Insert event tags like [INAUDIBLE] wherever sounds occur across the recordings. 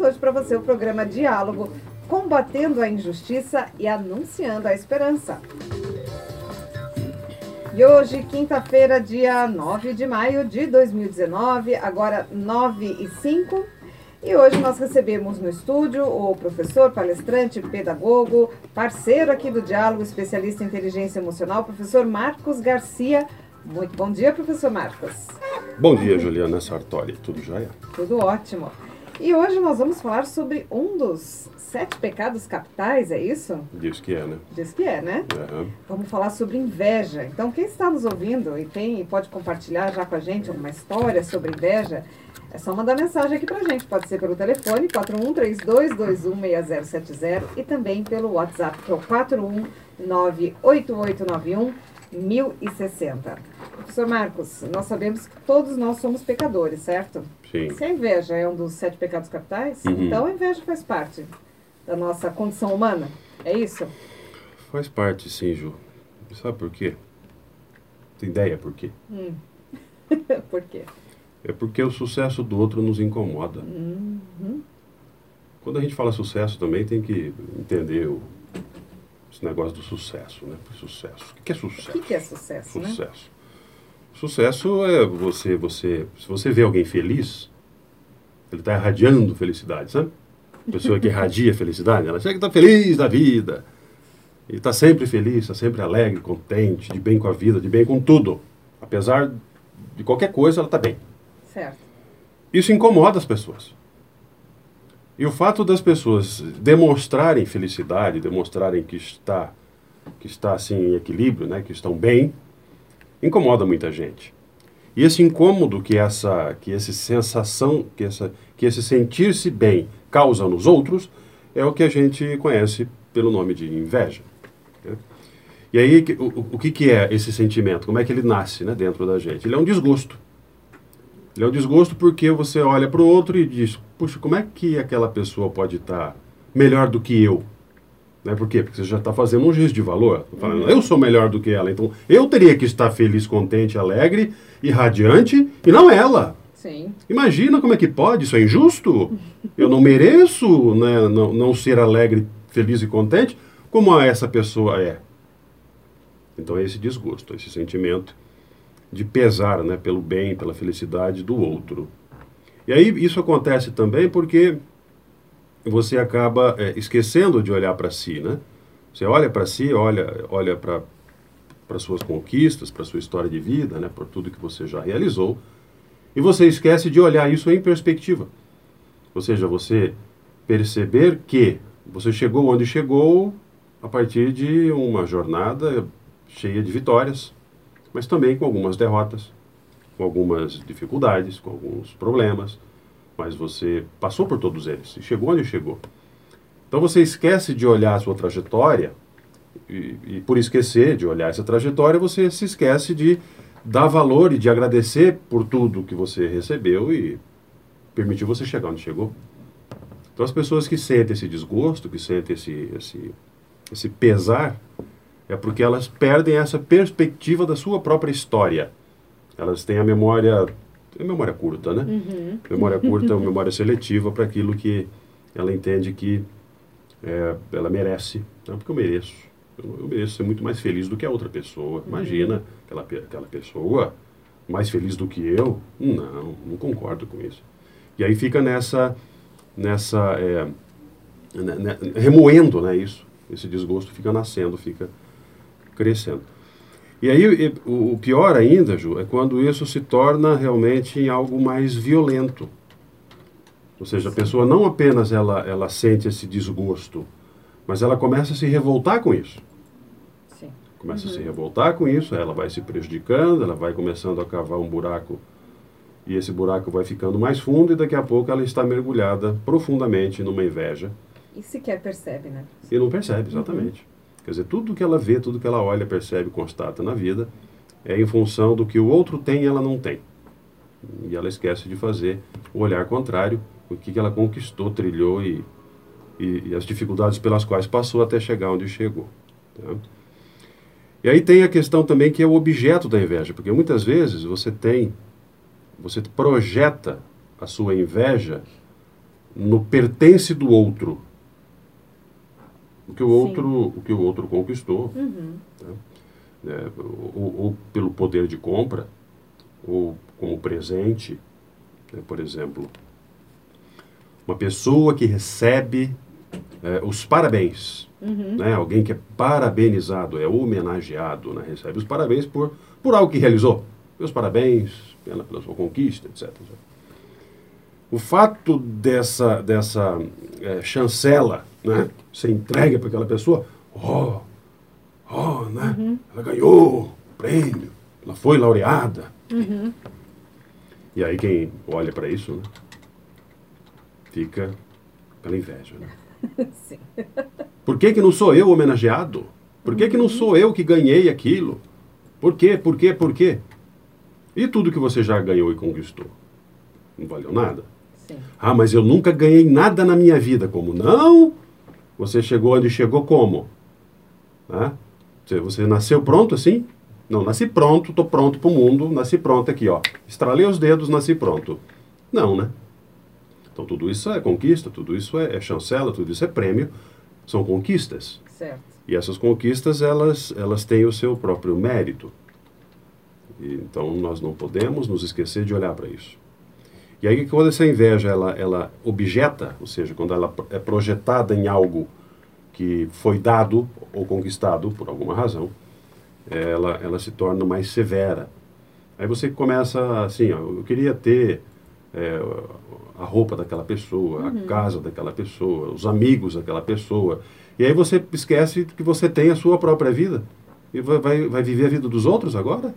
Hoje para você o programa Diálogo, combatendo a injustiça e anunciando a esperança. E hoje, quinta-feira, dia 9 de maio de 2019, agora 9 e 5. E hoje nós recebemos no estúdio o professor, palestrante, pedagogo, parceiro aqui do Diálogo, especialista em inteligência emocional, professor Marcos Garcia. Muito bom dia, professor Marcos. Bom dia, Juliana Sartori. Tudo jóia? Tudo ótimo. E hoje nós vamos falar sobre um dos sete pecados capitais, é isso? Diz que é, né? Diz que é, né? Uhum. Vamos falar sobre inveja. Então, quem está nos ouvindo e tem e pode compartilhar já com a gente alguma história sobre inveja, é só mandar mensagem aqui pra gente. Pode ser pelo telefone 4132216070 e também pelo WhatsApp, que é o 4198891 1060. Professor Marcos, nós sabemos que todos nós somos pecadores, certo? Sim. Se a inveja é um dos sete pecados capitais, Uhum. então a inveja faz parte da nossa condição humana. É isso? Faz parte, sim, Ju. Sabe por quê? Tem ideia por quê? Hum. [LAUGHS] Por quê? É porque o sucesso do outro nos incomoda. Uhum. Quando a gente fala sucesso também tem que entender o, esse negócio do sucesso, né? Sucesso. O que é O sucesso? que, que é sucesso, né? Sucesso. É você, você, se você vê alguém feliz, ele está irradiando felicidade, sabe? A pessoa que irradia felicidade, ela chega que está feliz da vida. E está sempre feliz, está sempre alegre, contente, de bem com a vida, de bem com tudo. Apesar de qualquer coisa, ela está bem. Certo. Isso incomoda as pessoas. E o fato das pessoas demonstrarem felicidade, demonstrarem que está que está assim em equilíbrio, né, que estão bem, incomoda muita gente. E esse incômodo que essa que essa sensação, que essa que esse sentir-se bem causa nos outros é o que a gente conhece pelo nome de inveja. né? E aí o, o- que que é esse sentimento? Como é que ele nasce, né, dentro da gente? Ele é um desgosto. Ele é um desgosto porque você olha para o outro e diz: puxa, como é que aquela pessoa pode estar melhor do que eu? Né? Por quê? Porque você já está fazendo um juízo de valor. Tá Falando, eu sou melhor do que ela, então eu teria que estar feliz, contente, alegre e radiante, e não ela. Sim. Imagina como é que pode, isso é injusto. Eu não mereço né, não, não ser alegre, feliz e contente como essa pessoa é. Então é esse desgosto, esse sentimento de pesar né, pelo bem, pela felicidade do outro. E aí isso acontece também porque você acaba é, esquecendo de olhar para si, né? Você olha para si, olha, olha para para suas conquistas, para sua história de vida, né, por tudo que você já realizou, e você esquece de olhar isso em perspectiva. Ou seja, você perceber que você chegou onde chegou a partir de uma jornada cheia de vitórias, mas também com algumas derrotas, com algumas dificuldades, com alguns problemas, mas você passou por todos eles e chegou onde chegou. Então você esquece de olhar a sua trajetória e, e por esquecer de olhar essa trajetória, você se esquece de dar valor e de agradecer por tudo que você recebeu e permitiu você chegar onde chegou. Então as pessoas que sentem esse desgosto, que sentem esse, esse, esse pesar, é porque elas perdem essa perspectiva da sua própria história. Elas têm a memória, memória curta, né? Uhum. Memória curta, [LAUGHS] memória seletiva para aquilo que ela entende que é, ela merece. Não, porque eu mereço. Eu, eu mereço ser muito mais feliz do que a outra pessoa. Imagina aquela, aquela pessoa mais feliz do que eu. Não, não concordo com isso. E aí fica nessa, nessa é, né, né, remoendo né, isso. Esse desgosto fica nascendo, fica crescendo. E aí o, pior ainda, Ju, é quando isso se torna realmente em algo mais violento. Ou seja, a pessoa não apenas ela, ela sente esse desgosto, mas ela começa a se revoltar com isso. Sim. Começa a se revoltar com isso, ela vai se prejudicando, ela vai começando a cavar um buraco e esse buraco vai ficando mais fundo e daqui a pouco ela está mergulhada profundamente numa inveja E sequer percebe, né? e não percebe, exatamente. Quer dizer, tudo que ela vê, tudo que ela olha, percebe, constata na vida é em função do que o outro tem e ela não tem. E ela esquece de fazer o olhar contrário, o que ela conquistou, trilhou e, e, e as dificuldades pelas quais passou até chegar onde chegou. tá? E aí tem a questão também que é o objeto da inveja, porque muitas vezes você tem, você projeta a sua inveja no pertence do outro. O que o Sim. outro, o que o outro conquistou, Uhum. né, ou, ou pelo poder de compra, ou como presente, né, por exemplo, uma pessoa que recebe eh, os parabéns, Uhum. né, alguém que é parabenizado, é homenageado, né, recebe os parabéns por, por algo que realizou. Meus parabéns pela, pela sua conquista, etc. etc. O fato dessa, dessa eh, chancela né, ser entregue para aquela pessoa, oh, oh, né, ela ganhou o prêmio, ela foi laureada. Uhum. E aí quem olha para isso, né, fica pela inveja. Né? [LAUGHS] Sim. Por que, que não sou eu homenageado? Por que, que não sou eu que ganhei aquilo? Por quê? Por quê? Por quê? E tudo que você já ganhou e conquistou? Não valeu nada? Sim. Ah, mas eu nunca ganhei nada na minha vida. Como não? Você chegou onde chegou como? Hã? Você, você nasceu pronto assim? Não, nasci pronto, estou pronto para o mundo, nasci pronto aqui, ó. Estralei os dedos, nasci pronto. Não, né? Então tudo isso é conquista, tudo isso é, é chancela, tudo isso é prêmio, são conquistas. Certo. E essas conquistas, elas, elas têm o seu próprio mérito. E, então, nós não podemos nos esquecer de olhar para isso. E aí, quando essa inveja, ela, ela objeta, ou seja, quando ela é projetada em algo que foi dado ou conquistado por alguma razão, ela, ela se torna mais severa. Aí você começa assim, ó, eu queria ter é, a roupa daquela pessoa, a casa daquela pessoa, os amigos daquela pessoa. E aí você esquece que você tem a sua própria vida. E vai, vai, vai viver a vida dos outros agora?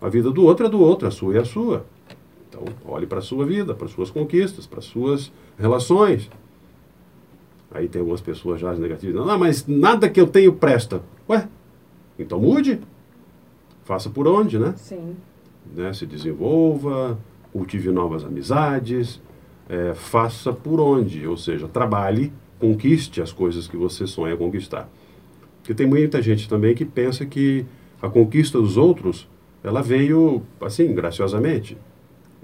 A vida do outro é do outro, a sua é a sua. Então, olhe para a sua vida, para as suas conquistas, para as suas relações. Aí tem algumas pessoas já negativas. Não, mas nada que eu tenho presta. Ué, então mude. Faça por onde, né? Sim. né? Se desenvolva, cultive novas amizades, é, faça por onde. Ou seja, trabalhe, conquiste as coisas que você sonha conquistar. Porque tem muita gente também que pensa que a conquista dos outros, ela veio assim, graciosamente.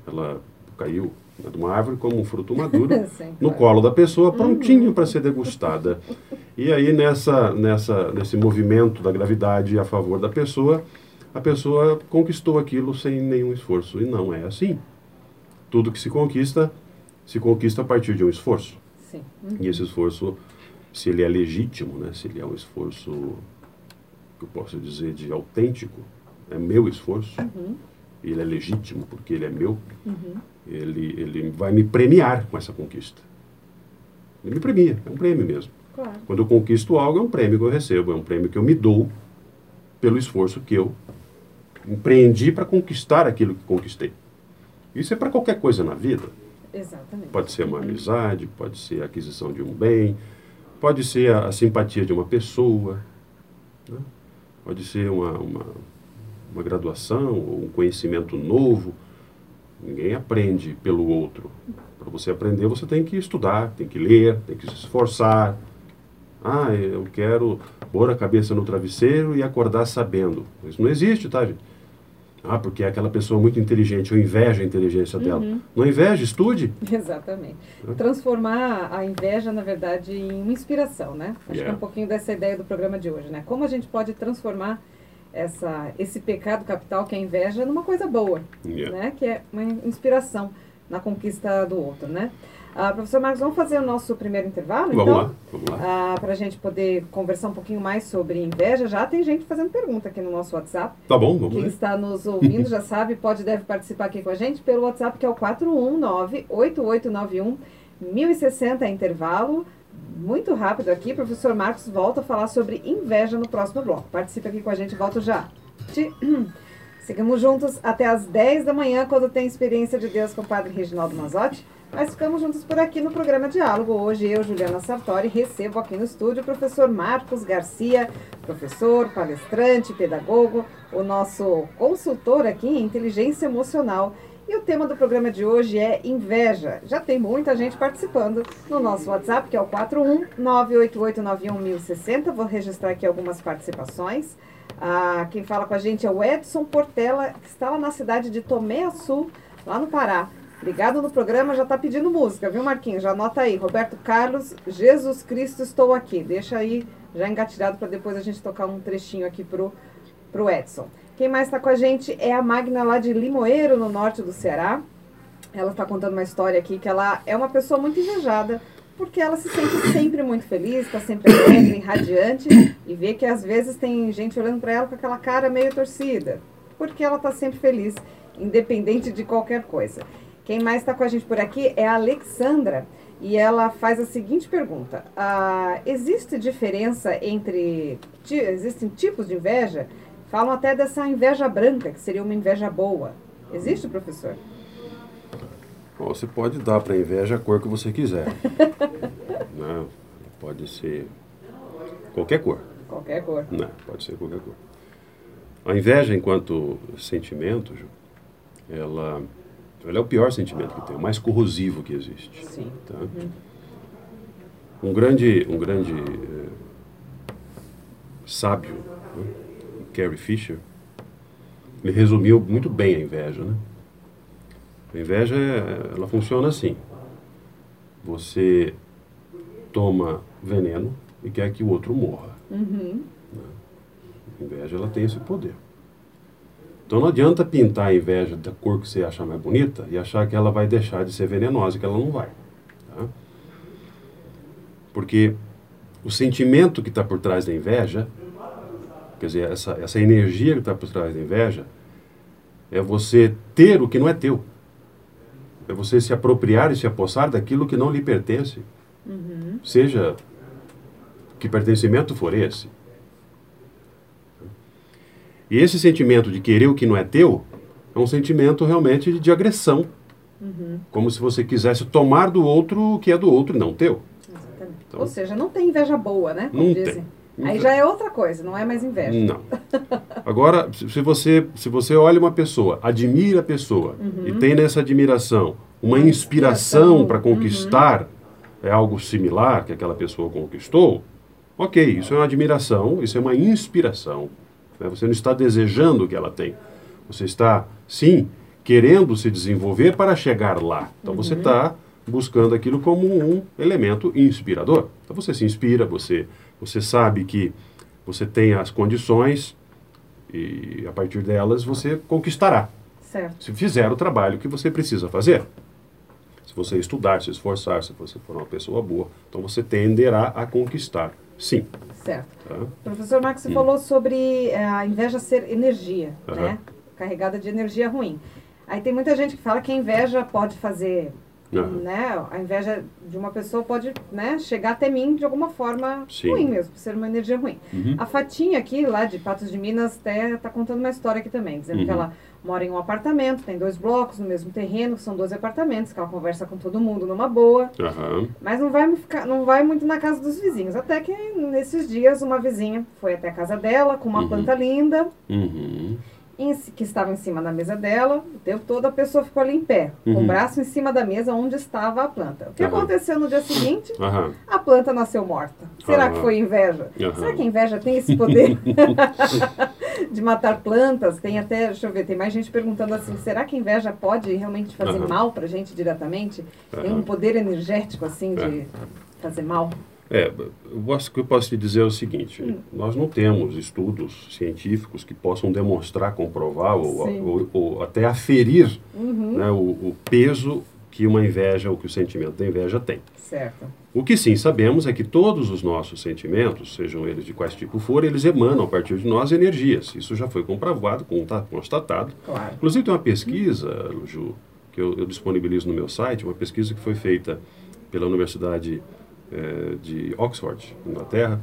Ela caiu né, de uma árvore como um fruto maduro [LAUGHS] Sim, no claro. colo da pessoa, prontinho para ser degustada. E aí, nessa, nessa, nesse movimento da gravidade a favor da pessoa, a pessoa conquistou aquilo sem nenhum esforço. E não é assim. Tudo que se conquista, se conquista a partir de um esforço. Sim. E esse esforço, se ele é legítimo, né, se ele é um esforço, que eu posso dizer, de autêntico, é meu esforço, Uhum. Ele é legítimo porque ele é meu, Uhum. ele, ele vai me premiar com essa conquista. Ele me premia, é um prêmio mesmo. Claro. Quando eu conquisto algo, é um prêmio que eu recebo, é um prêmio que eu me dou pelo esforço que eu empreendi para conquistar aquilo que conquistei. Isso é para qualquer coisa na vida. Exatamente. Pode ser uma amizade, pode ser a aquisição de um bem, pode ser a, a simpatia de uma pessoa, né? pode ser uma, uma, uma graduação ou um conhecimento novo. Ninguém aprende pelo outro. Para você aprender, você tem que estudar, tem que ler, tem que se esforçar. Ah, eu quero pôr a cabeça no travesseiro e acordar sabendo. Isso não existe, tá, gente? Ah, porque é aquela pessoa muito inteligente, eu invejo a inteligência dela. Não inveja, estude. [LAUGHS] Exatamente. Transformar a inveja, na verdade, em uma inspiração, né? Acho que é Yeah. um pouquinho dessa ideia do programa de hoje, né? Como a gente pode transformar essa, esse pecado capital que é a inveja numa coisa boa, Yeah. né? Que é uma inspiração na conquista do outro, né? Ah, professor Marcos, vamos fazer o nosso primeiro intervalo, Vamos então? lá, vamos lá. para a gente poder conversar um pouquinho mais sobre inveja. Já tem gente fazendo pergunta aqui no nosso WhatsApp. Tá bom, vamos Quem lá. está nos ouvindo já sabe, pode deve participar aqui com a gente pelo WhatsApp, que é o 419-8891-1060, é intervalo. Muito rápido aqui, professor Marcos volta a falar sobre inveja no próximo bloco. Participe aqui com a gente, volto já. [CLEARS THROAT] Seguimos juntos até as 10 da manhã, quando tem Experiência de Deus com o Padre Reginaldo Mazotti. Nós ficamos juntos por aqui no programa Diálogo. Hoje eu, Juliana Sartori, recebo aqui no estúdio o professor Marcos Garcia, professor, palestrante, pedagogo, o nosso consultor aqui em inteligência emocional. E o tema do programa de hoje é inveja. Já tem muita gente participando no nosso WhatsApp, que é o 41988911060. Vou registrar aqui algumas participações. Ah, quem fala com a gente é o Edson Portela, que está lá na cidade de Tomé Açu, lá no Pará. Ligado no programa, já tá pedindo música, viu, Marquinhos? Já anota aí. Roberto Carlos, Jesus Cristo, estou aqui. Deixa aí já engatilhado para depois a gente tocar um trechinho aqui pro, pro Edson. Quem mais está com a gente é a Magna lá de Limoeiro, no norte do Ceará. Ela está contando uma história aqui que ela é uma pessoa muito invejada, porque ela se sente sempre muito feliz, está sempre alegre, radiante, e vê que às vezes tem gente olhando para ela com aquela cara meio torcida, porque ela está sempre feliz, independente de qualquer coisa. Quem mais está com a gente por aqui é a Alexandra, e ela faz a seguinte pergunta: ah, existe diferença entre. Existem tipos de inveja? Falam até dessa inveja branca, que seria uma inveja boa. Existe, professor? Você pode dar para a inveja a cor que você quiser. [LAUGHS] né? Pode ser qualquer cor. Qualquer cor. Né? Pode ser qualquer cor. A inveja, enquanto sentimento, Ju, ela, ela é o pior sentimento que tem, o mais corrosivo que existe. Sim. Tá? Uhum. Um grande, um grande eh, sábio, né? Carrie Fisher, ele resumiu muito bem a inveja, né? A inveja, ela funciona assim. Você toma veneno e quer que o outro morra. Uhum. A inveja, ela tem esse poder. Então não adianta pintar a inveja da cor que você achar mais bonita e achar que ela vai deixar de ser venenosa, que ela não vai. Tá? Porque o sentimento que está por trás da inveja Quer dizer, essa, essa energia que está por trás da inveja é você ter o que não é teu. É você se apropriar e se apossar daquilo que não lhe pertence. Uhum. Seja que pertencimento for esse. E esse sentimento de querer o que não é teu é um sentimento realmente de agressão. Uhum. Como se você quisesse tomar do outro o que é do outro, não teu. Então, Ou seja, não tem inveja boa, né? Como não dizem. tem. Aí já é outra coisa, não é mais inveja. Não. Agora, se você, se você olha uma pessoa, admira a pessoa uhum. e tem nessa admiração uma inspiração para conquistar uhum. é algo similar que aquela pessoa conquistou, ok, isso é uma admiração, isso é uma inspiração. Né? Você não está desejando o que ela tem. Você está, sim, querendo se desenvolver para chegar lá. Então uhum. você está buscando aquilo como um elemento inspirador. Então você se inspira, você você sabe que você tem as condições e a partir delas você conquistará. Certo. Se fizer o trabalho que você precisa fazer. Se você estudar, se esforçar, se você for uma pessoa boa, então você tenderá a conquistar. Sim. Certo. Tá? Professor Marcos, você hum. falou sobre eh, a inveja ser energia, uhum. né? Carregada de energia ruim. Aí tem muita gente que fala que a inveja pode fazer Uhum. Né? A inveja de uma pessoa pode né, chegar até mim de alguma forma Sim. ruim mesmo, por ser uma energia ruim. Uhum. A Fatinha aqui, lá de Patos de Minas, até está contando uma história aqui também, dizendo uhum. que ela mora em um apartamento, tem dois blocos no mesmo terreno, são 12 apartamentos, que ela conversa com todo mundo numa boa, mas não vai, ficar, não vai muito na casa dos vizinhos. Até que nesses dias uma vizinha foi até a casa dela com uma uhum. planta linda. Uhum que estava em cima da mesa dela, o tempo todo a pessoa ficou ali em pé, uhum. com o braço em cima da mesa onde estava a planta. O que uhum. aconteceu no dia seguinte? Uhum. A planta nasceu morta. Será que foi inveja? Será que a inveja tem esse poder [LAUGHS] de matar plantas? Tem até, deixa eu ver, tem mais gente perguntando assim, será que a inveja pode realmente fazer mal para a gente diretamente? Tem um poder energético assim de é. fazer mal? É, o que eu posso te dizer é o seguinte: hum. nós não temos estudos científicos que possam demonstrar, comprovar ou, ou, ou, até aferir uhum. né, o, o, peso que uma inveja ou que o sentimento da inveja tem. Certo. O que sim sabemos é que todos os nossos sentimentos, sejam eles de quais tipo for, eles emanam a partir de nós energias. Isso já foi comprovado, constatado. Claro. Inclusive tem uma pesquisa, Ju, que eu, eu disponibilizo no meu site, uma pesquisa que foi feita pela Universidade é, de Oxford, Inglaterra.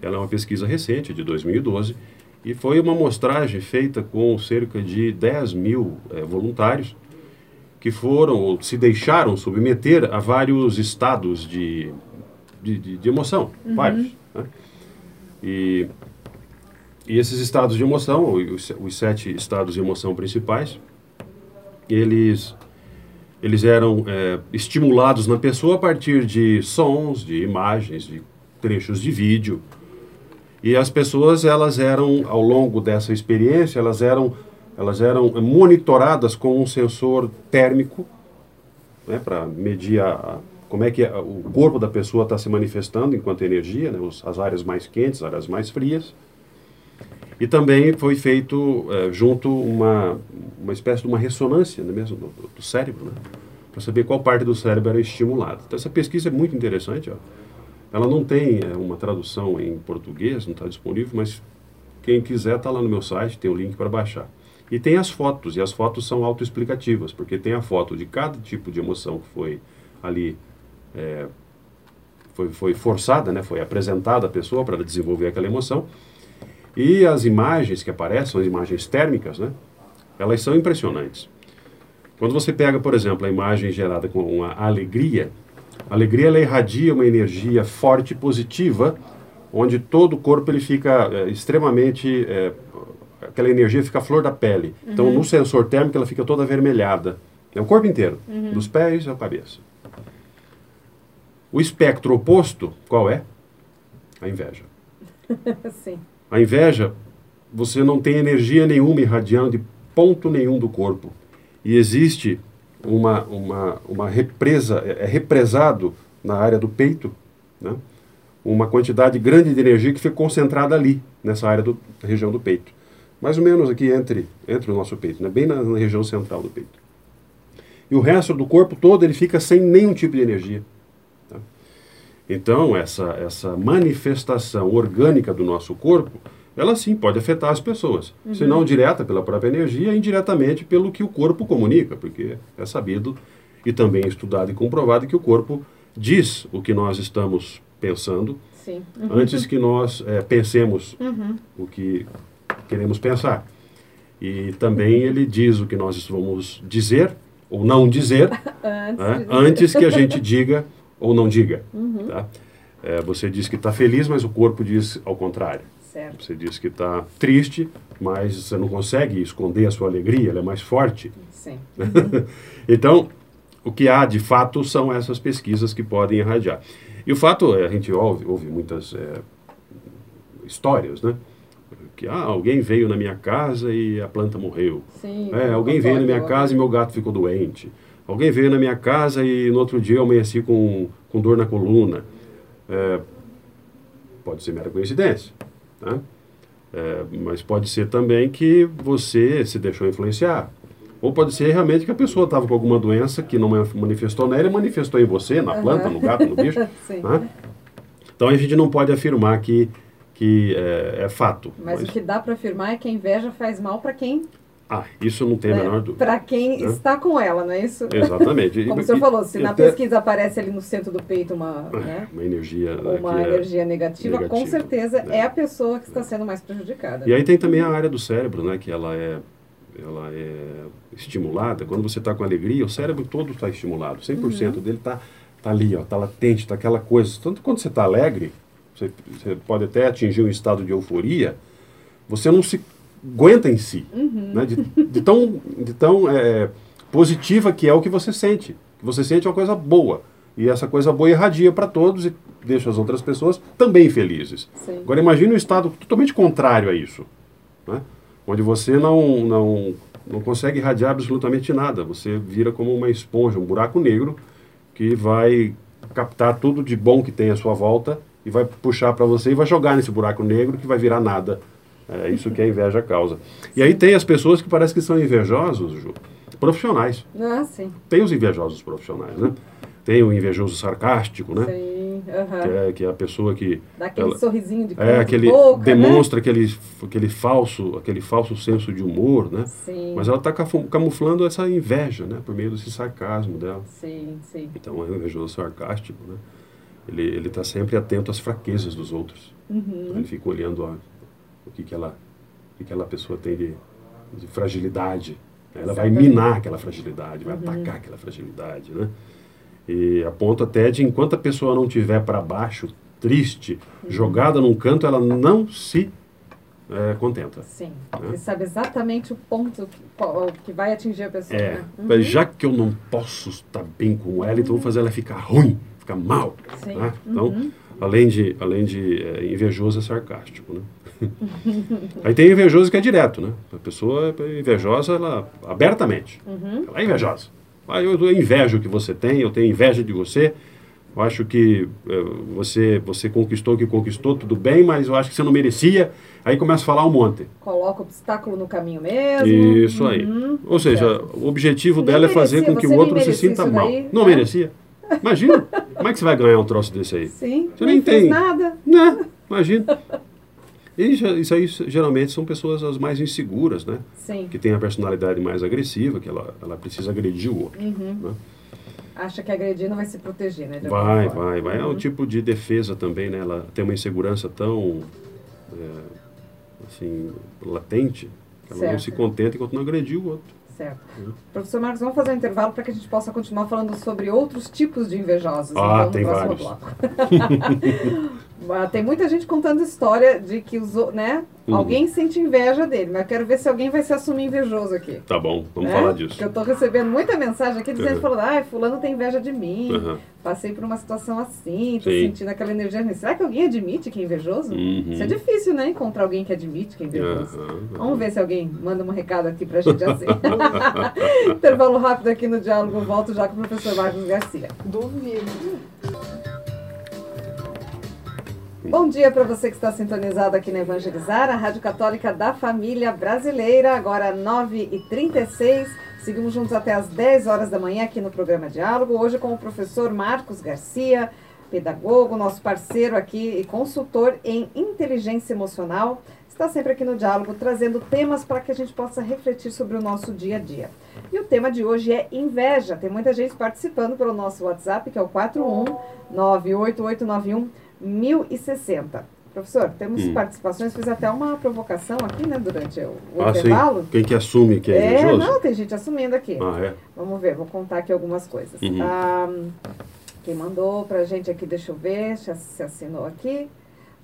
Ela é uma pesquisa recente, de 2012, e foi uma amostragem feita com cerca de 10 mil é, voluntários que foram ou se deixaram submeter a vários estados de, de, de, de emoção, uhum. vários. Né? E, e esses estados de emoção, os, os sete estados de emoção principais, eles eles eram é, estimulados na pessoa a partir de sons, de imagens, de trechos de vídeo. E as pessoas, elas eram, ao longo dessa experiência, elas eram, elas eram monitoradas com um sensor térmico né, para medir a, a, como é que a, o corpo da pessoa está se manifestando enquanto energia, né, os, as áreas mais quentes, as áreas mais frias. E também foi feito é, junto uma, uma espécie de uma ressonância né, mesmo, do, do cérebro, né, para saber qual parte do cérebro era estimulada. Então essa pesquisa é muito interessante. Ó. Ela não tem é, uma tradução em português, não está disponível, mas quem quiser está lá no meu site, tem o link para baixar. E tem as fotos, e as fotos são autoexplicativas, porque tem a foto de cada tipo de emoção que foi ali é, foi, foi forçada, né, foi apresentada à pessoa para desenvolver aquela emoção. E as imagens que aparecem, as imagens térmicas, né, elas são impressionantes. Quando você pega, por exemplo, a imagem gerada com uma alegria, a alegria ela irradia uma energia forte e positiva, onde todo o corpo ele fica é, extremamente é, aquela energia fica a flor da pele. Então, uhum. Então, no sensor térmico, ela fica toda avermelhada. É o corpo inteiro, uhum. dos pés à cabeça. O espectro oposto, qual é? A inveja. [LAUGHS] Sim. A inveja, você não tem energia nenhuma irradiando de ponto nenhum do corpo. E existe uma, uma, uma represa, é, é represado na área do peito, né? uma quantidade grande de energia que fica concentrada ali, nessa área do, da região do peito mais ou menos aqui entre, entre o nosso peito, né? bem na, na, região central do peito. E o resto do corpo todo ele fica sem nenhum tipo de energia. Então, essa, essa manifestação orgânica do nosso corpo, ela sim pode afetar as pessoas. Uhum. Se não direta pela própria energia, indiretamente pelo que o corpo comunica, porque é sabido e também estudado e comprovado que o corpo diz o que nós estamos pensando uhum. antes que nós é, pensemos uhum. o que queremos pensar. E também ele diz o que nós vamos dizer ou não dizer [LAUGHS] antes, né, antes que a gente diga ou não diga. Uhum. Tá? É, você diz que está feliz, mas o corpo diz ao contrário. Certo. Você diz que está triste, mas você não consegue esconder a sua alegria, ela é mais forte. Sim. [LAUGHS] Então, o que há de fato são essas pesquisas que podem irradiar. E o fato, é, a gente ouve, ouve muitas é, histórias, né? que ah, alguém veio na minha casa e a planta morreu. Sim, é, alguém veio na minha casa e meu gato ficou doente. Alguém veio na minha casa e no outro dia eu amanheci com, com dor na coluna. É, pode ser mera coincidência, tá? É, mas pode ser também que você se deixou influenciar. Ou pode ser realmente que a pessoa estava com alguma doença que não manifestou nela e manifestou em você, na planta, uhum. no gato, no bicho. [LAUGHS] Né? Então a gente não pode afirmar que que é, é fato. Mas, mas, o que dá para afirmar é que a inveja faz mal para quem. Ah, isso não tem a é, menor dúvida. Para quem né? está com ela, não é isso? Exatamente. [LAUGHS] Como o senhor falou, se na até, pesquisa aparece ali no centro do peito uma, ah, né, uma energia, uma é energia negativa, negativa, com certeza né? é a pessoa que está sendo mais prejudicada. E aí tem também a área do cérebro, né, que ela é ela é estimulada. Quando você está com alegria, o cérebro todo está estimulado, 100% uhum. dele está tá ali, está latente, está aquela coisa. Tanto quando você está alegre, você, você pode até atingir um estado de euforia, você não se aguenta em si, uhum. né? de, de, tão, de tão é, positiva que é o que você sente. Que você sente uma coisa boa. E essa coisa boa irradia para todos e deixa as outras pessoas também felizes. Sim. Agora imagine um estado totalmente contrário a isso. Né? Onde você não, não, não consegue irradiar absolutamente nada. Você vira como uma esponja, um buraco negro que vai captar tudo de bom que tem à sua volta e vai puxar para você e vai jogar nesse buraco negro que vai virar nada. É isso que a inveja causa. E aí tem as pessoas que parece que são invejosos, Ju, profissionais. Ah, sim. Tem os invejosos profissionais, né? Tem o invejoso sarcástico, né? Sim, uhum. que, é, que é a pessoa que... Dá aquele ela, sorrisinho de É, aquele boca, demonstra né? aquele, aquele, falso, aquele falso senso de humor, né? Sim. Mas ela está camuflando essa inveja, né? Por meio desse sarcasmo dela. Sim, sim. Então é o invejoso sarcástico, né? ele ele está sempre atento às fraquezas dos outros. Uhum. Ele fica olhando a, o que que ela o que aquela pessoa tem de, de fragilidade. Ela Exatamente. vai minar aquela fragilidade, vai uhum. atacar aquela fragilidade, né? E a ponto até de enquanto a pessoa não tiver para baixo, triste, uhum. jogada num canto, ela não se é, contenta. Sim. Né? Você sabe exatamente o ponto que, que vai atingir a pessoa. É. Né? Uhum. Já que eu não posso estar bem com ela, então vou fazer ela ficar ruim fica mal. Né? Então, uhum. Além de, além de é, invejoso, é sarcástico. Né? [LAUGHS] Aí tem invejoso que é direto, né? A pessoa é invejosa, ela abertamente. Uhum. Ela é invejosa. Ah, eu, eu invejo o que você tem, eu tenho inveja de você. Eu acho que eh, você, você conquistou o que conquistou, tudo bem, mas eu acho que você não merecia. Aí começa a falar um monte. Coloca obstáculo no caminho mesmo. Isso aí. Uhum. Ou seja, Certo. o objetivo dela é fazer merecia, com que o outro se sinta mal. daí, Não né? merecia. Imagina. [LAUGHS] Como é que você vai ganhar um troço desse aí? Sim, Você nem tem. nada. Né? Imagina. E isso aí geralmente são pessoas as mais inseguras, né? Sim. Que têm a personalidade mais agressiva, que ela, ela precisa agredir o outro. Uhum. né? Acha que agredir não vai se proteger, né? Vai, vai, vai. É um Uhum. tipo de defesa também, né? Ela tem uma insegurança tão é, assim, latente que ela não Certo. se contenta enquanto não agrediu o outro. Certo. Uhum. Professor Marcos, vamos fazer um intervalo para que a gente possa continuar falando sobre outros tipos de invejosos. Ah, então, no tem próximo vários. [LAUGHS] Ah, tem muita gente contando história de que os, né, Uhum. alguém sente inveja dele, mas eu quero ver se alguém vai se assumir invejoso aqui. Tá bom, vamos né? falar disso. Porque eu tô recebendo muita mensagem aqui dizendo, Uhum. falando, ah, fulano tem inveja de mim, Aham. passei por uma situação assim, tô Sim. sentindo aquela energia. ruim." Será que alguém admite que é invejoso? Uhum. Isso é difícil, né? Encontrar alguém que admite que é invejoso. Vamos ver se alguém manda um recado aqui pra gente assim. [LAUGHS] [LAUGHS] Intervalo rápido aqui no Diálogo, volto já com o professor Marcos Garcia. Duvido. Bom dia para você que está sintonizado aqui na Evangelizar, a Rádio Católica da Família Brasileira, agora 9h36. Seguimos juntos até as 10 horas da manhã aqui no programa Diálogo, hoje com o professor Marcos Garcia, pedagogo, nosso parceiro aqui e consultor em inteligência emocional. Está sempre aqui no Diálogo trazendo temas para que a gente possa refletir sobre o nosso dia a dia. E o tema de hoje é inveja. Tem muita gente participando pelo nosso WhatsApp, que é o 41 98891 1060. Professor, temos Hum. participações, fiz até uma provocação aqui, né, durante o, o Ah, sim. intervalo. Quem que assume que é, É, não, tem gente assumindo aqui. Ah, é? Vamos ver, vou contar aqui algumas coisas. Uhum. Ah, quem mandou pra gente aqui, deixa eu ver, já se assinou aqui.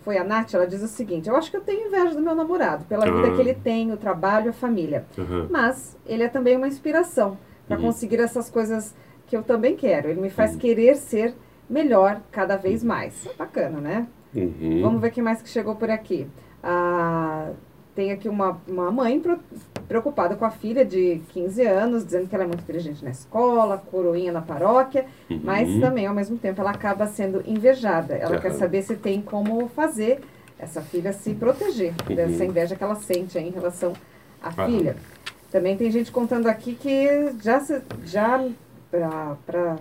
Foi a Nath, ela diz o seguinte: Eu acho que eu tenho inveja do meu namorado, pela vida Ah. que ele tem, o trabalho, a família. Aham. Mas ele é também uma inspiração para Uhum. conseguir essas coisas que eu também quero. Ele me faz Uhum. querer ser melhor cada vez mais. Bacana, né? Uhum. Vamos ver quem mais que chegou por aqui. Ah, tem aqui uma, uma mãe pro- preocupada com a filha de 15 anos, dizendo que ela é muito inteligente na escola, coroinha na paróquia, Uhum. mas também, ao mesmo tempo, ela acaba sendo invejada. Ela quer Aham. saber se tem como fazer essa filha se proteger Uhum. dessa inveja que ela sente aí em relação à filha. Também tem gente contando aqui que já, já para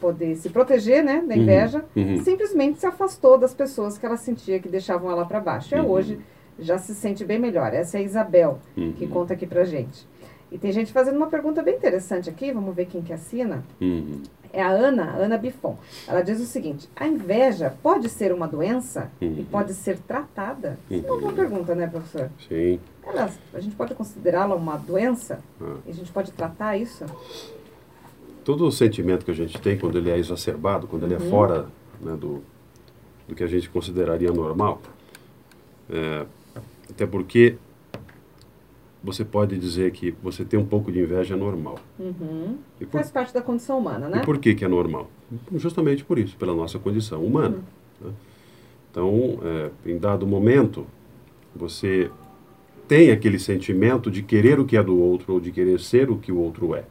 poder se proteger né, da Uhum. inveja, Uhum. simplesmente se afastou das pessoas que ela sentia que deixavam ela para baixo. E Uhum. hoje já se sente bem melhor. Essa é a Isabel, que Uhum. conta aqui pra gente. E tem gente fazendo uma pergunta bem interessante aqui, vamos ver quem que assina. Uhum. É a Ana, Ana Bifon. Ela diz o seguinte: a inveja pode ser uma doença e Uhum. pode ser tratada? Isso é uma boa Uhum. pergunta, né, professor? Sim. Ela, a gente pode considerá-la uma doença? Ah. E a gente pode tratar isso? Todo o sentimento que a gente tem quando ele é exacerbado, quando ele é Uhum. fora né, do, do que a gente consideraria normal, é, até porque você pode dizer que você tem um pouco de inveja é normal. Uhum. Por, Faz parte da condição humana, né? e por que, que é normal? Justamente por isso, pela nossa condição humana. Uhum. né? Então, é, em dado momento, você tem aquele sentimento de querer o que é do outro ou de querer ser o que o outro é.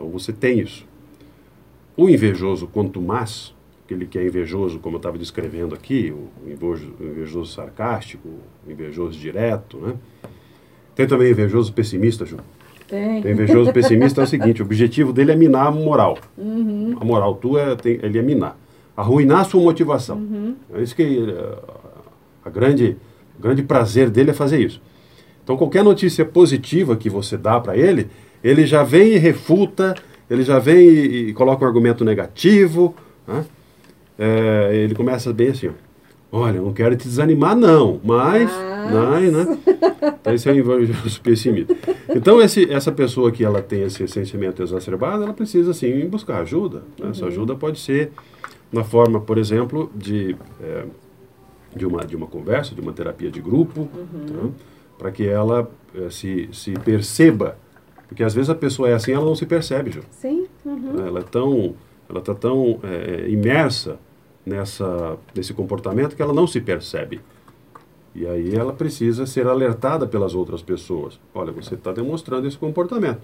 Então, você tem isso. O invejoso contumaz, aquele que é invejoso, como eu estava descrevendo aqui, o invejoso, o invejoso sarcástico, o invejoso direto, né? Tem também invejoso pessimista, Ju. Tem. O invejoso pessimista é o seguinte, o objetivo dele é minar a moral. Uhum. A moral tua, é, tem, ele é minar. Arruinar a sua motivação. Uhum. É isso que eh, a grande, o grande prazer dele é fazer isso. Então, qualquer notícia positiva que você dá para ele, ele já vem e refuta, ele já vem e, e coloca um argumento negativo. né? É, ele começa bem assim: olha, não quero te desanimar, não, mas. Mas- Não, né? Então, esse é o invejoso pessimista. Então, esse, essa pessoa que ela tem esse sentimento exacerbado, ela precisa, sim, buscar ajuda. né? Essa ajuda pode ser na forma, por exemplo, de, eh, de, uma, de uma conversa, de uma terapia de grupo, para que ela eh, se, se perceba. Porque às vezes a pessoa é assim, ela não se percebe, Ju. Sim. Uhum. né? Ela é tão, ela está tão eh, imersa nessa, nesse comportamento que ela não se percebe. E aí ela precisa ser alertada pelas outras pessoas. Olha, você está demonstrando esse comportamento.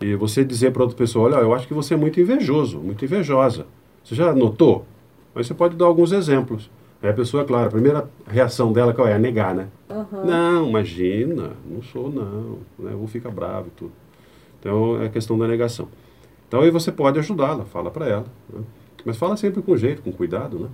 E você dizer para outra pessoa, olha, eu acho que você é muito invejoso, muito invejosa. Você já notou? Mas você pode dar alguns exemplos. Aí a pessoa, claro, a primeira reação dela qual é? Negar, né? Uhum. Não, imagina, não sou não, né? eu vou ficar bravo e tudo. Então é a questão da negação. Então aí você pode ajudá-la, fala para ela. Né? Mas fala sempre com jeito, com cuidado, né?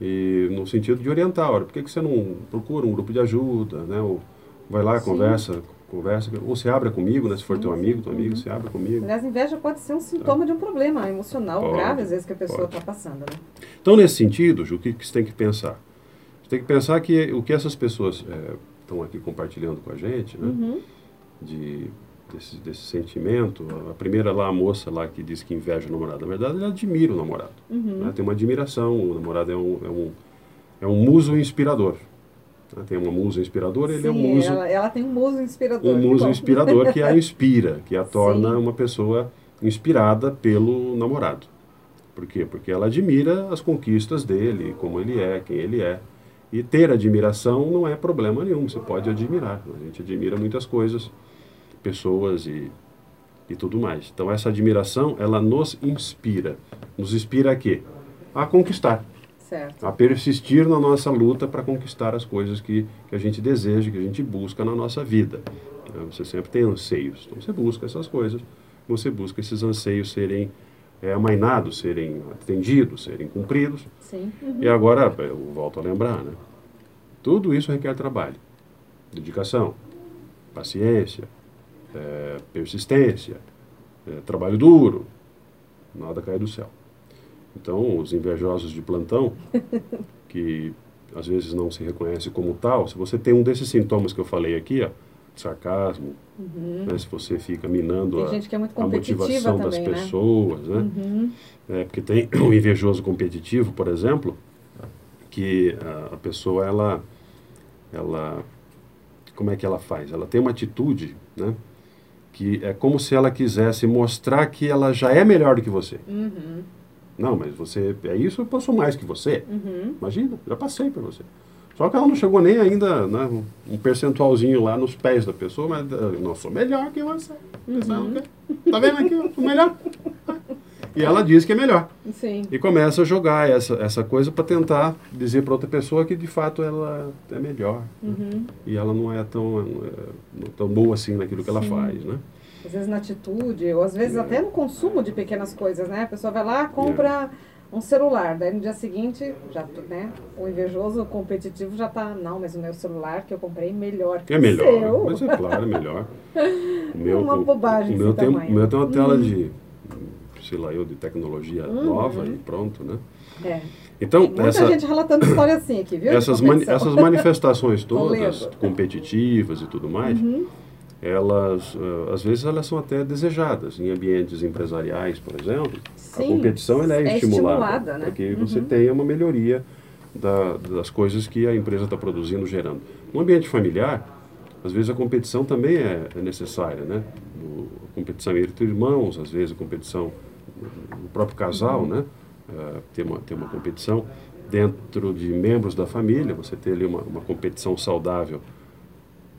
E no sentido de orientar, olha, por que, que você não procura um grupo de ajuda, né? Ou vai lá, Sim. conversa, conversa, ou se abra comigo, né? Se for Sim, teu sim. amigo, tua amiga, Uhum. se abra comigo. Aliás, inveja pode ser um sintoma de um problema emocional Pode, grave, às vezes, que a pessoa está passando, né? Então, nesse sentido, Ju, o que, que você tem que pensar? Você tem que pensar que o que essas pessoas estão aqui compartilhando com a gente, né? Uhum. de, desse, desse sentimento. A primeira lá, a moça lá que diz que inveja o namorado, na verdade, ela admira o namorado. Uhum. né? Tem uma admiração, o namorado é um, é um, é um muso inspirador. né? Tem uma musa inspiradora, ele é um muso, ela, ela tem um muso inspirador. um muso inspirador que a [LAUGHS] inspira, que a torna Sim. uma pessoa inspirada pelo namorado. Por quê? Porque ela admira as conquistas dele, como ele é, quem ele é. E ter admiração não é problema nenhum, você pode admirar. A gente admira muitas coisas, pessoas e, e tudo mais. Então essa admiração, ela nos inspira. Nos inspira a quê? A conquistar, Certo. a persistir na nossa luta para conquistar as coisas que, que a gente deseja, que a gente busca na nossa vida. Né? Você sempre tem anseios, então você busca essas coisas, você busca esses anseios serem é, amainados, serem atendidos, serem cumpridos. Sim. Uhum. E agora, eu volto a lembrar, né? Tudo isso requer trabalho, dedicação, paciência, é, persistência, é, trabalho duro, nada cai do céu. Então, os invejosos de plantão, [LAUGHS] que às vezes não se reconhece como tal, se você tem um desses sintomas que eu falei aqui, ó, sarcasmo, né, se você fica minando Uhum. A, é a motivação das também, né? pessoas, né? Uhum. É, porque tem o [CLEARS THROAT] invejoso competitivo, por exemplo, que a, a pessoa, ela, ela, como é que ela faz? Ela tem uma atitude, né? Que é como se ela quisesse mostrar que ela já é melhor do que você. Uhum. Não, mas você, é isso, eu posso mais que você. Uhum. Imagina, já passei por você. Só que ela não chegou nem ainda, né, um- percentualzinho lá nos pés da pessoa, mas eh, não sou melhor que você. Não, Tá vendo aqui? Eu sou melhor. E ela diz que é melhor. Sim. E começa a jogar essa, essa coisa para tentar dizer para outra pessoa que de fato ela é melhor. né? Uhum. E ela não é tão, é, tão boa assim naquilo que ela Sim. faz, né? Às vezes na atitude, ou às vezes É. até no consumo de pequenas coisas, né? A pessoa vai lá, compra um celular, daí no dia seguinte, já, né? O invejoso, o competitivo já tá, não, mas o meu celular que eu comprei melhor que É o melhor, seu. mas é claro, é melhor. [LAUGHS] O meu, Uma o- bobagem o meu tem, o meu tem uma tela Uhum. de, sei lá eu, de tecnologia Uhum. nova e pronto, né? É. Então, Muita essa, gente relatando história assim aqui, viu? essas, mani- essas manifestações [LAUGHS] todas, competitivas e tudo mais, Uhum. elas, eh, às vezes, elas são até desejadas. Em ambientes empresariais, por exemplo, a Sim, competição ela é, é estimulada, estimulada, né? para que você Uhum. tenha uma melhoria da- das coisas que a empresa está produzindo, gerando. No ambiente familiar, às vezes a competição também é, é necessária, né? O- a competição entre irmãos, às vezes a competição no próprio casal, né? Eh, ter, uma, ter uma competição dentro de membros da família, você ter ali uma, uma competição saudável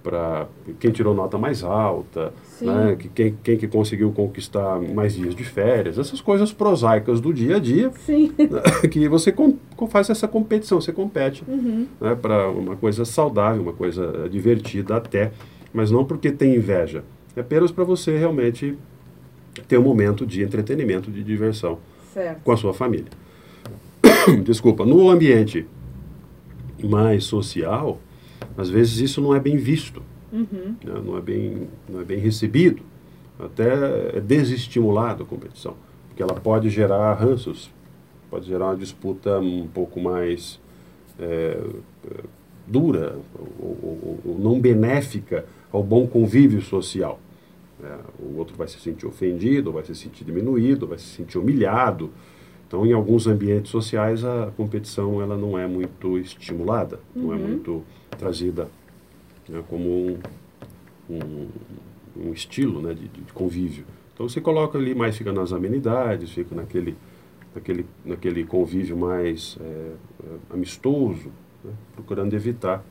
para quem tirou nota mais alta, né? que, quem, quem que conseguiu conquistar mais dias de férias, essas coisas prosaicas do dia a dia, Sim. [LAUGHS] que você com, faz essa competição, você compete Uhum. né, para uma coisa saudável, uma coisa divertida até, mas não porque tem inveja, é apenas para você realmente ter um momento de entretenimento, de diversão Certo. com a sua família. [COUGHS] Desculpa, no ambiente mais social, às vezes isso não é bem visto, Uhum. né, não, é bem, não é bem recebido, até é desestimulado a competição, porque ela pode gerar ranços, pode gerar uma disputa um pouco mais é, dura ou, ou- ou não benéfica ao bom convívio social. Né? o outro vai se sentir ofendido, vai se sentir diminuído, vai se sentir humilhado. Então, em alguns ambientes sociais, a competição ela não é muito estimulada, não é Uhum. muito trazida né, como um, um, um estilo né, de, de convívio. Então, você coloca ali mais, fica nas amenidades, fica naquele, naquele, naquele convívio mais é, é, amistoso, né, procurando evitar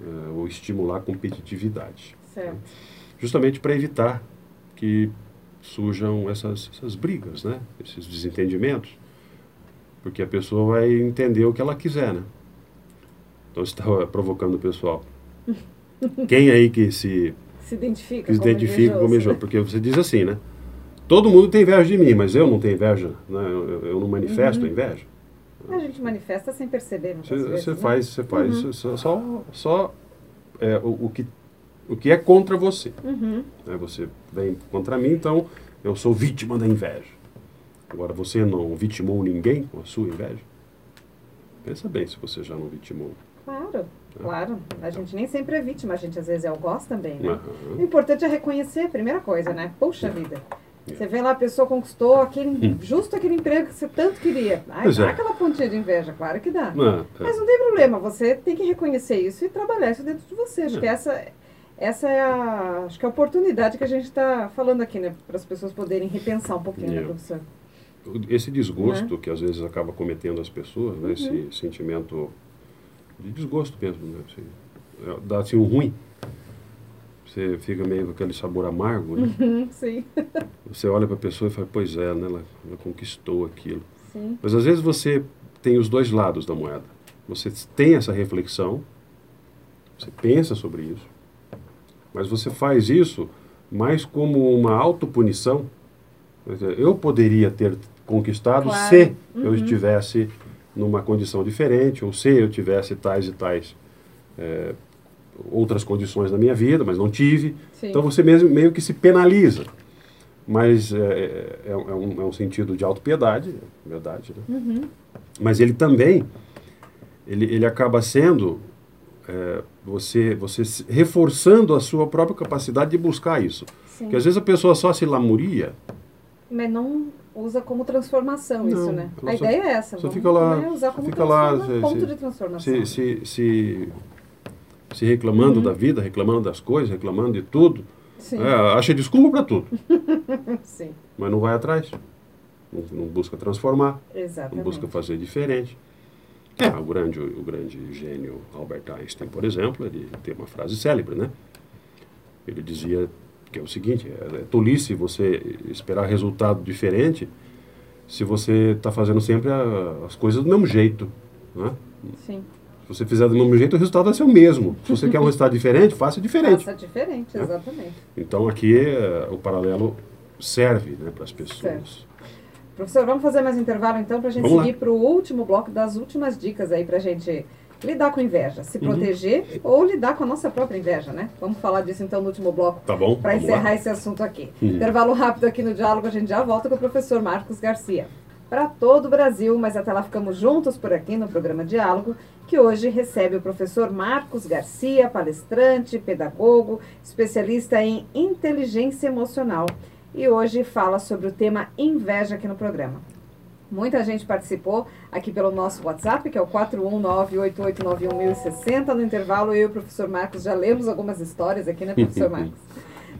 é, ou estimular a competitividade Certo. Justamente para evitar que surjam essas, essas brigas, né? Esses desentendimentos. Porque a pessoa vai entender o que ela quiser, né? Então você está [LAUGHS] provocando o pessoal. [LAUGHS] Quem aí que se, Se identifica que se como identifica como invejoso. invejoso? Porque você diz assim, né? Todo mundo tem inveja de mim, mas eu não tenho inveja, né? eu, eu- não manifesto a inveja. A gente manifesta sem perceber, muitas Você, vezes, você né? faz, você faz só, só, só, é, o, o que, o que é contra você. Uhum. né? Você vem contra mim, então eu sou vítima da inveja. Agora, você não vitimou ninguém com a sua inveja? Pensa bem se você já não vitimou. Claro, claro. A gente nem sempre é vítima, a gente às vezes é algoz também, né? O Aham. importante é reconhecer primeira coisa, né? Puxa vida. Você vê lá, a pessoa conquistou aquele, justo aquele emprego que você tanto queria. Ai, Hum. Pois dá é. aquela pontinha de inveja, claro que dá. É. Mas não tem problema, você tem que reconhecer isso e trabalhar isso dentro de você. Acho É. que essa, essa é a, acho que é a oportunidade que a gente está falando aqui, né? Para as pessoas poderem repensar um pouquinho, né, É. professor? esse desgosto Né? que às vezes acaba cometendo as pessoas, né? Uhum. esse sentimento de desgosto mesmo, né? Assim, é, dá assim um ruim. Você fica meio com aquele sabor amargo, né? Uhum, [LAUGHS] sim, Você olha para a pessoa e fala, pois é, né? ela, ela conquistou aquilo. sim. Mas às vezes você tem os dois lados da moeda. Você tem essa reflexão, você pensa sobre isso, mas você faz isso mais como uma autopunição. Eu poderia ter conquistado Claro. se eu Uhum. estivesse numa condição diferente, ou se eu tivesse tais e tais eh, outras condições na minha vida, mas não tive. sim. Então você mesmo meio que se penaliza. Mas é, é, é um, é um sentido de autopiedade, é verdade, né? Uhum. Mas ele também, ele, ele acaba sendo é, você, você reforçando a sua própria capacidade de buscar isso. sim. Porque às vezes a pessoa só se lamuria, Mas não usa como transformação Não, isso, né? A só- ideia é essa. só vamos, fica lá- né, usar como fica lá, se- ponto se- de transformação. se, se, se, se reclamando Uhum. da vida, reclamando das coisas, reclamando de tudo, é, acha desculpa para tudo, [LAUGHS] sim, mas não vai atrás, não, não busca transformar. exatamente. não busca fazer diferente. É, o grande, o grande gênio Albert Einstein, por exemplo, ele tem uma frase célebre, né? Ele dizia que é o seguinte, é, é tolice você esperar resultado diferente se você está fazendo sempre a- as coisas do mesmo jeito, né? Sim, Se você fizer do mesmo jeito, o resultado vai ser o mesmo. Se você quer um resultado diferente, faça diferente. faça diferente, É. exatamente. Então aqui eh, o paralelo serve né, para as pessoas. Certo. Professor, vamos fazer mais intervalo então para a gente Vamos seguir para o último bloco das últimas dicas aí para a gente lidar com inveja, se Uhum. proteger ou lidar com a nossa própria inveja, né? Vamos falar disso então no último bloco Tá bom? para encerrar lá. esse assunto aqui. Uhum. Intervalo rápido aqui no diálogo, a gente já volta com o professor Marcos Garcia. Para todo o Brasil, mas até lá ficamos juntos por aqui no programa Diálogo, que hoje recebe o professor Marcos Garcia, palestrante, pedagogo, especialista em inteligência emocional. E hoje fala sobre o tema inveja aqui no programa. Muita gente participou aqui pelo nosso WhatsApp, que é o 41988911060. No intervalo, eu e o professor Marcos já lemos algumas histórias aqui, né, professor [LAUGHS] Marcos?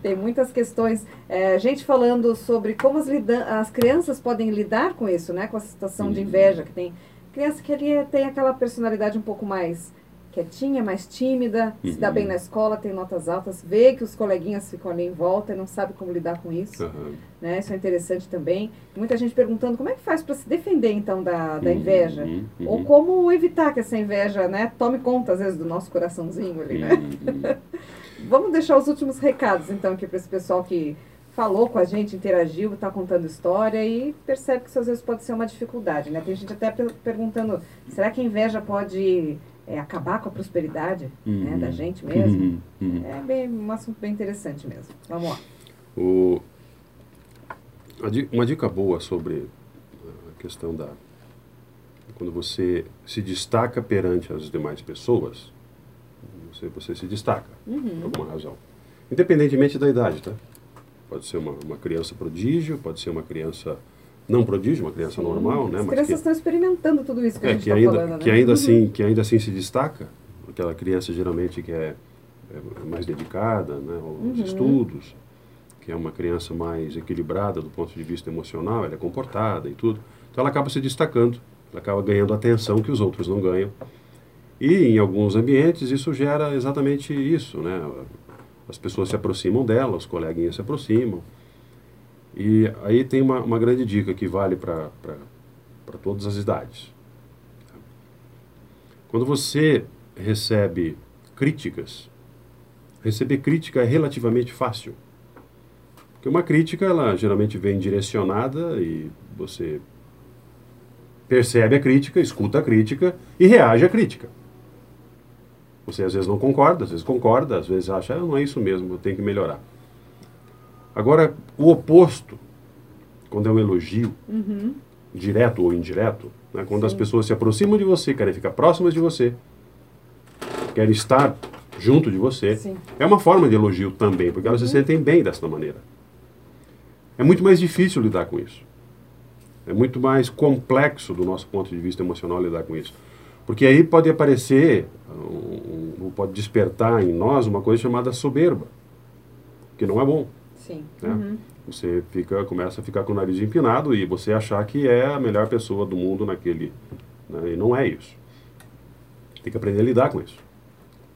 Tem muitas questões. É, gente falando sobre como as, as crianças podem lidar com isso, né? Com a situação de inveja que tem. Criança que ali tem aquela personalidade um pouco mais quietinha, mais tímida, se dá Uhum. bem na escola, tem notas altas, vê que os coleguinhas ficam ali em volta e não sabe como lidar com isso Aham. né? Isso é interessante também. Muita gente perguntando como é que faz para se defender então da, da Uhum, inveja uhum, ou uhum. como evitar que essa inveja, né, tome conta às vezes do nosso coraçãozinho ali, né? Uhum. [LAUGHS] Vamos deixar os últimos recados então aqui para esse pessoal que falou com a gente, interagiu, está contando história e percebe que isso às vezes pode ser uma dificuldade, né? Tem gente até per- perguntando, será que a inveja pode é, acabar com a prosperidade né, Uhum. da gente mesmo? Uhum, uhum. É bem, um assunto bem interessante mesmo. Vamos lá. O, uma dica boa sobre a questão da. Quando você se destaca perante as demais pessoas, você, você se destaca, Uhum. por alguma razão. Independentemente da idade, tá? Pode ser uma, uma criança prodígio, pode ser uma criança não prodígio, uma criança Sim. normal, né? As Mas crianças que, estão experimentando tudo isso que a é, gente que está ainda, falando, né? que ainda Uhum. assim que ainda assim se destaca aquela criança geralmente que é, é mais dedicada né aos Uhum. estudos que é uma criança mais equilibrada do ponto de vista emocional ela é comportada e tudo então ela acaba se destacando ela acaba ganhando atenção que os outros não ganham e em alguns ambientes isso gera exatamente isso né as pessoas se aproximam dela os coleguinhas se aproximam E aí tem uma, uma grande dica que vale para todas as idades. Quando você recebe críticas, receber crítica é relativamente fácil. Porque uma crítica, ela geralmente vem direcionada e você percebe a crítica, escuta a crítica e reage à crítica. Você às vezes não concorda, às vezes concorda, às vezes acha, ah, não é isso mesmo, eu tenho que melhorar. Agora, o oposto, quando é um elogio, uhum. direto ou indireto, né, quando Sim. as pessoas se aproximam de você, querem ficar próximas de você, querem estar junto de você, Sim. é uma forma de elogio também, porque elas uhum. se sentem bem dessa maneira. É muito mais difícil lidar com isso. É muito mais complexo do nosso ponto de vista emocional lidar com isso. Porque aí pode aparecer, um, um, pode despertar em nós uma coisa chamada soberba, que não é bom. Sim. Né? Uhum. Você fica, começa a ficar com o nariz empinado e você achar que é a melhor pessoa do mundo naquele. Né? E não é isso. Tem que aprender a lidar com isso.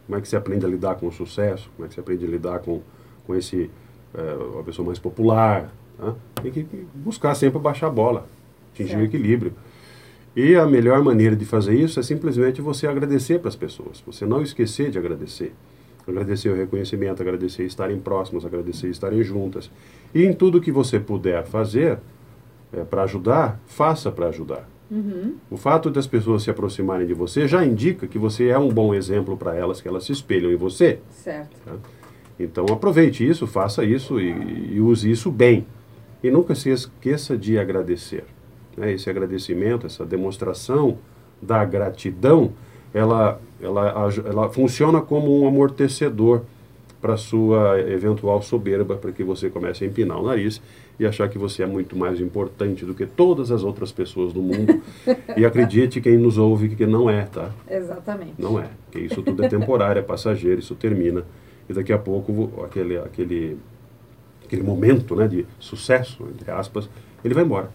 Como é que você aprende a lidar com o sucesso? Como é que você aprende a lidar com, com esse, é, a pessoa mais popular? Tem que buscar sempre baixar a bola, atingir certo. o equilíbrio. E a melhor maneira de fazer isso é simplesmente você agradecer para as pessoas. Você não esquecer de agradecer. Agradecer o reconhecimento, agradecer estarem próximos, agradecer estarem juntas. E em tudo que você puder fazer é, para ajudar, faça para ajudar. Uhum. O fato das pessoas se aproximarem de você já indica que você é um bom exemplo para elas, que elas se espelham em você. Certo. Tá? Então aproveite isso, faça isso e, e use isso bem. E nunca se esqueça de agradecer. Né? Esse agradecimento, essa demonstração da gratidão, ela, ela, ela funciona como um amortecedor para a sua eventual soberba, para que você comece a empinar o nariz e achar que você é muito mais importante do que todas as outras pessoas do mundo. e acredite quem nos ouve que não é, tá? Exatamente. Não é, que isso tudo é temporário, é passageiro, isso termina. E daqui a pouco aquele, aquele, aquele momento né, de sucesso, entre aspas, ele vai embora.